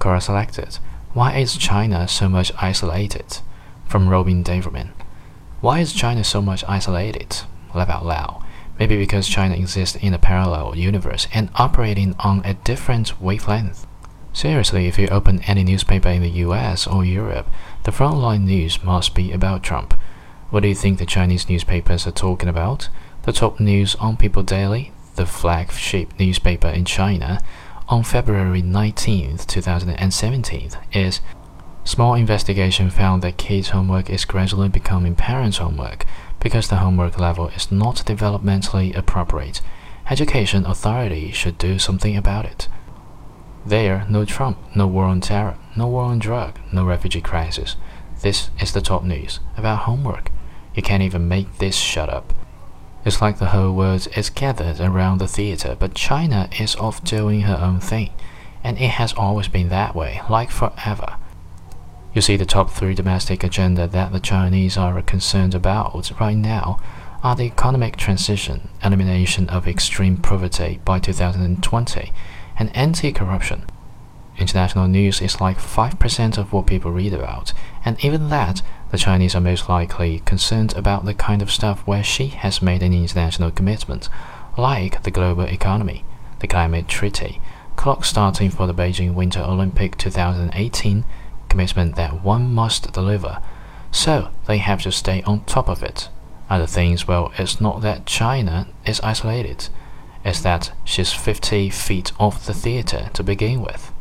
Quora selected. Why is China so much isolated? From Robin Daverman. Why is China so much isolated? Laugh out loud. Maybe because China exists in a parallel universe and operating on a different wavelength. Seriously, if you open any newspaper in the US or Europe, the frontline news must be about Trump. What do you think the Chinese newspapers are talking about? The top news on People Daily, the flagship newspaper in China, on February 19, 2017, is Small investigation found that kids' homework is gradually becoming parents' homework because the homework level is not developmentally appropriate. Education authority should do something about it. There, no Trump, no war on terror, no war on drug, no refugee crisis. This is the top news about homework. You can't even make this shut up. It's like the whole world is gathered around the theater, but China is off doing her own thing. And it has always been that way, like forever. You see, the top three domestic agenda that the Chinese are concerned about right now are the economic transition, elimination of extreme poverty by 2020, and anti-corruption. International news is like 5% of what people read about, and even that, the Chinese are most likely concerned about the kind of stuff where she has made an international commitment, like the global economy, the climate treaty, clock starting for the Beijing Winter Olympic 2018, commitment that one must deliver, so they have to stay on top of it. Other things, well, it's not that China is isolated, it's that she's 50 feet off the theater to begin with.